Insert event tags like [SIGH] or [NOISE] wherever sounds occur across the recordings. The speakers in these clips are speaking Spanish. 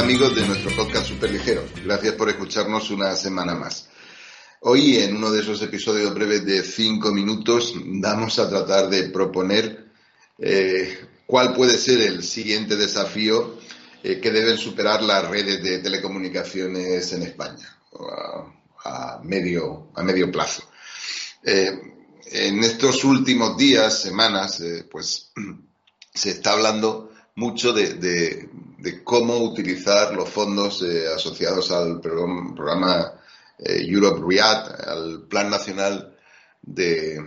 amigos de nuestro podcast Super Ligero. Gracias por escucharnos una semana más. Hoy, en uno de esos episodios breves de cinco minutos, vamos a tratar de proponer eh, cuál puede ser el siguiente desafío eh, que deben superar las redes de telecomunicaciones en España a, medio, a medio plazo. Eh, en estos últimos días, semanas, pues [CLEARS THROAT] se está hablando mucho de, cómo utilizar los fondos asociados al programa eh, Europe REACT, al Plan Nacional de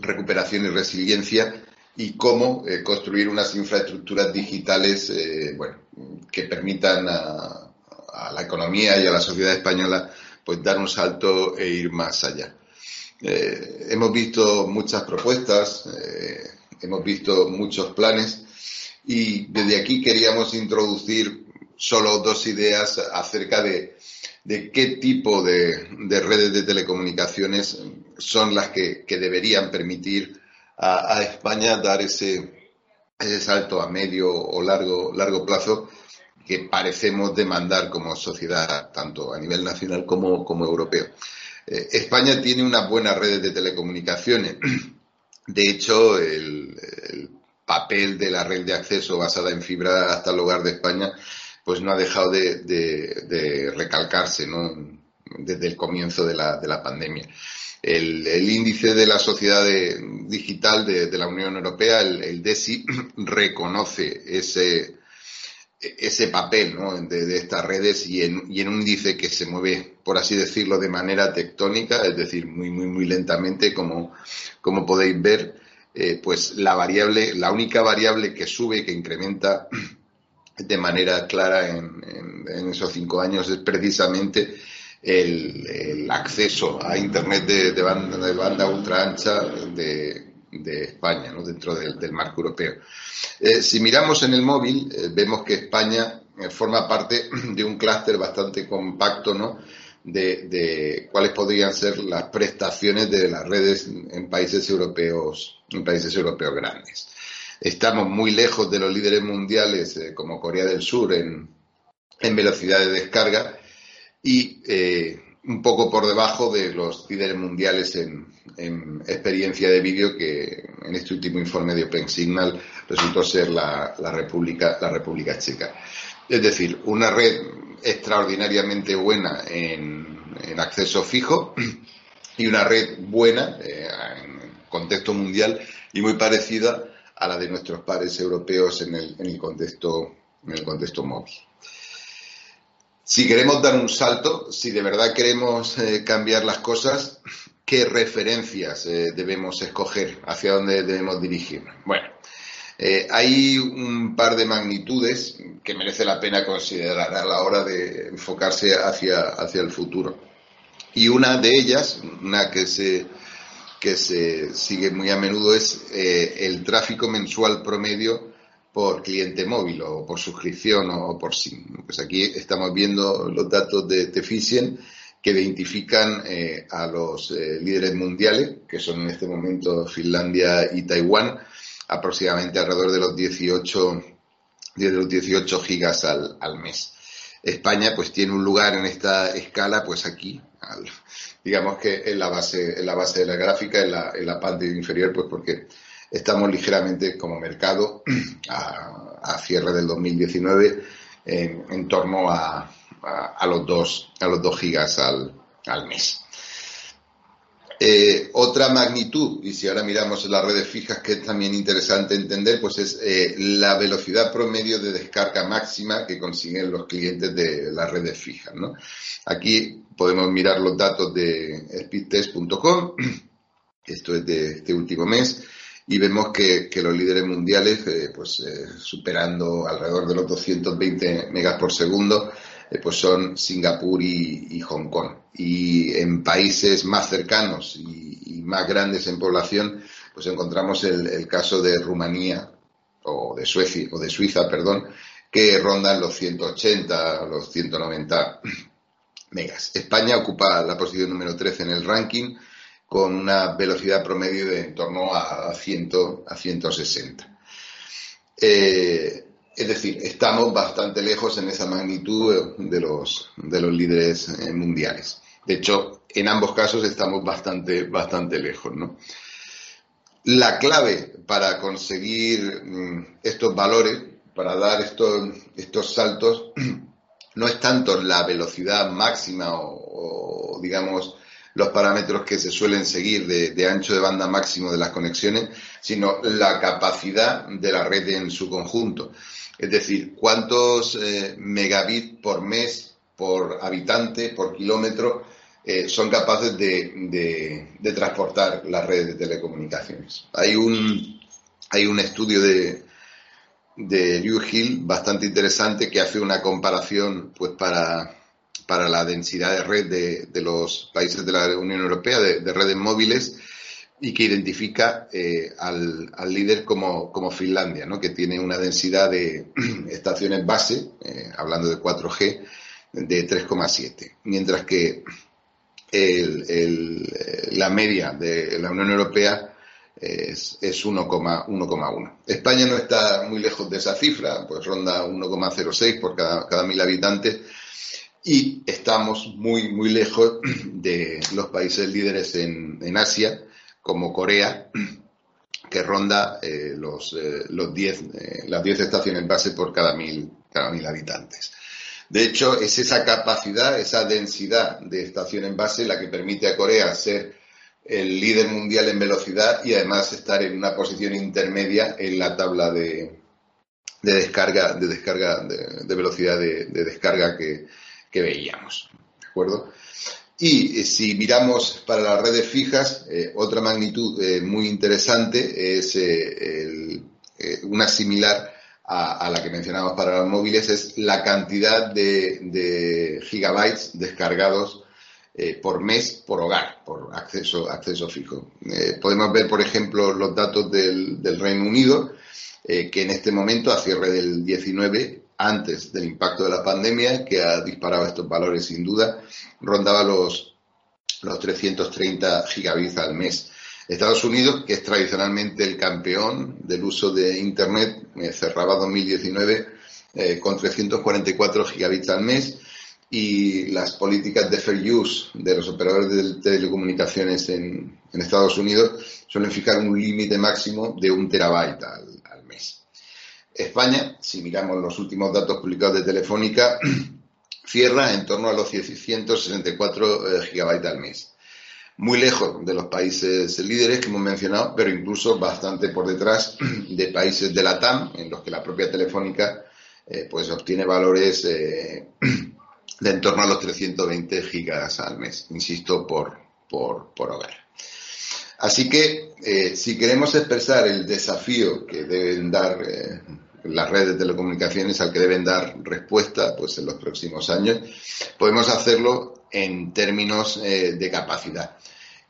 Recuperación y Resiliencia y cómo eh, construir unas infraestructuras digitales eh, bueno, que permitan a, la economía y a la sociedad española pues dar un salto e ir más allá. hemos visto muchas propuestas, hemos visto muchos planes y desde aquí queríamos introducir solo dos ideas acerca de de qué tipo de, redes de telecomunicaciones son las que, deberían permitir a, España dar ese, salto a medio o largo, largo plazo que parecemos demandar como sociedad, tanto a nivel nacional como, como europeo. Eh, España tiene unas buenas redes de telecomunicaciones. De hecho, el papel de la red de acceso basada en fibra hasta el hogar de España pues no ha dejado de, recalcarse ¿no? desde el comienzo de la, de pandemia. El, índice de la sociedad digital de, la Unión Europea, el, DESI, [CLEARS THROAT] reconoce ese, papel de, estas redes y en, un índice que se mueve, por así decirlo, de manera tectónica, es decir, muy, lentamente, como podéis ver, eh, pues la variable, la única variable que sube, que incrementa de manera clara en, esos cinco años es precisamente el, acceso a Internet de, banda, de banda ultra ancha de, España, ¿no? dentro del, marco europeo. Eh, si miramos en el móvil, eh, vemos que España forma parte de un clúster bastante compacto ¿no? De, cuáles podrían ser las prestaciones de las redes en países europeos, en países europeos grandes. Estamos muy lejos de los líderes mundiales eh, como Corea del Sur en, velocidad de descarga y eh, un poco por debajo de los líderes mundiales en, experiencia de vídeo que en este último informe de OpenSignal resultó ser la, República, la República Checa. Es decir, una red extraordinariamente buena en, acceso fijo y una red buena eh, en contexto mundial y muy parecida a la de nuestros pares europeos en el, contexto, en el contexto móvil. Si queremos dar un salto, si de verdad queremos eh, cambiar las cosas, ¿qué referencias eh, debemos escoger? ¿Hacia dónde debemos dirigirnos? Bueno, eh, hay un par de magnitudes que merece la pena considerar a la hora de enfocarse hacia, hacia el futuro. Y una de ellas, una que se que se sigue muy a menudo es eh, el tráfico mensual promedio por cliente móvil o por suscripción o, por SIM. Pues aquí estamos viendo los datos de Teficien que identifican eh, a los eh, líderes mundiales, que son en este momento Finlandia y Taiwán, aproximadamente alrededor de los 18, de los 18 gigas al, al mes. España pues tiene un lugar en esta escala pues aquí, digamos que en la base, en la base de la gráfica, en la, en la parte inferior, pues porque estamos ligeramente como mercado [CLEARS THROAT] a, cierre del 2019 en, torno a, a, los dos, a los dos gigas al, al mes. Eh, otra magnitud, y si ahora miramos las redes fijas, que es también interesante entender, pues es eh, la velocidad promedio de descarga máxima que consiguen los clientes de las redes fijas. ¿no? Aquí podemos mirar los datos de speedtest.com, [CLEARS THROAT] esto es de este último mes, y vemos que, los líderes mundiales, eh, pues superando alrededor de los 220 megas por segundo, eh, pues son Singapur y, Hong Kong. Y en países más cercanos y, más grandes en población, pues encontramos el, caso de Rumanía o de Suecia, o de Suiza, perdón, que rondan los 180, los 190 [CLEARS THROAT] megas. España ocupa la posición número 13 en el ranking con una velocidad promedio de en torno a, 100, a 160. Eh, Es decir, estamos bastante lejos en esa magnitud de los, de los líderes eh, mundiales. De hecho, en ambos casos estamos bastante, bastante lejos, ¿no? La clave para conseguir mm, estos valores, para dar estos, estos saltos, [CLEARS THROAT] no es tanto la velocidad máxima o, digamos, los parámetros que se suelen seguir de, ancho de banda máximo de las conexiones, sino la capacidad de la red en su conjunto. Es decir, cuántos eh, megabits por mes, por habitante, por kilómetro, eh, son capaces de, transportar las redes de telecomunicaciones. Hay un, hay un estudio de, de Liu Hill bastante interesante que hace una comparación pues para, para la densidad de red de, los países de la Unión Europea, de, redes móviles, y que identifica eh, al, líder como, como Finlandia, ¿no? que tiene una densidad de [CLEARS THROAT] estaciones base, eh, hablando de 4G, de 3,7, mientras que la media de la Unión Europea es, 1,1. España no está muy lejos de esa cifra, pues ronda 1,06 por cada, cada mil habitantes y estamos muy, muy lejos [CLEARS THROAT] de los países líderes en, en Asia, como Corea, [CLEARS THROAT] que ronda eh, los, eh, los 10, eh, las 10 estaciones base por cada mil, cada mil habitantes. De hecho, es esa capacidad, esa densidad de estaciones base la que permite a Corea ser el líder mundial en velocidad y además estar en una posición intermedia en la tabla de, de descarga, de descarga, de, velocidad de, descarga que, veíamos. ¿De acuerdo? Y eh, si miramos para las redes fijas, eh, otra magnitud eh, muy interesante es una similar a, la que mencionamos para los móviles, es la cantidad de gigabytes descargados por mes por hogar, por acceso, acceso fijo. Podemos ver, por ejemplo, los datos del, Reino Unido, que en este momento, a cierre del 19, antes del impacto de la pandemia, que ha disparado estos valores sin duda, rondaba los, los 330 gigabits al mes. Estados Unidos, que es tradicionalmente el campeón del uso de Internet, cerraba 2019 con 344 gigabits al mes y las políticas de fair use de los operadores de telecomunicaciones en, Estados Unidos suelen fijar un límite máximo de un terabyte al, mes. España, si miramos los últimos datos publicados de Telefónica, [CLEARS THROAT] cierra en torno a los 164 eh, gigabytes al mes. Muy lejos de los países líderes que hemos mencionado, pero incluso bastante por detrás [CLEARS THROAT] de países de la TAM, en los que la propia Telefónica eh, pues obtiene valores eh, [CLEARS THROAT] de en torno a los 320 gigas al mes, insisto, por, por, hogar. Así que si queremos expresar el desafío que deben dar las redes de telecomunicaciones al que deben dar respuesta pues en los próximos años, podemos hacerlo en términos eh, de capacidad.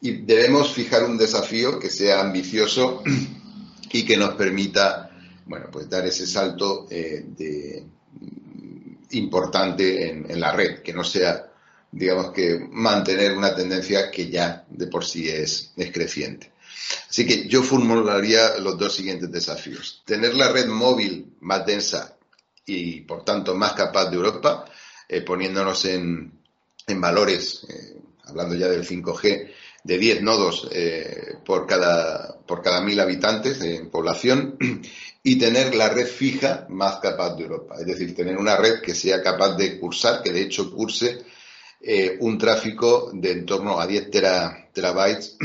Y debemos fijar un desafío que sea ambicioso [CLEARS THROAT] y que nos permita bueno, pues dar ese salto de, importante en, la red, que no sea, digamos que mantener una tendencia que ya de por sí es, es creciente. Así que yo formularía los dos siguientes desafíos. Tener la red móvil más densa y, por tanto, más capaz de Europa, eh, poniéndonos en, en valores, eh, hablando ya del 5G, de 10 nodos eh, por, cada, por cada mil habitantes en población y tener la red fija más capaz de Europa. Es decir, tener una red que sea capaz de cursar, que de hecho curse un tráfico de en torno a 10 terabytes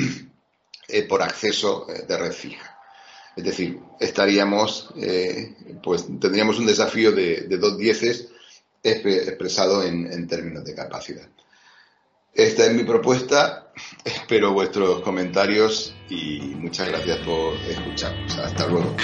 eh, por acceso eh, de red fija. Es decir, estaríamos, pues tendríamos un desafío de, dos dieces expresado en términos de capacidad. Esta es mi propuesta. [LAUGHS] Espero vuestros comentarios y muchas gracias por escucharnos. Hasta luego.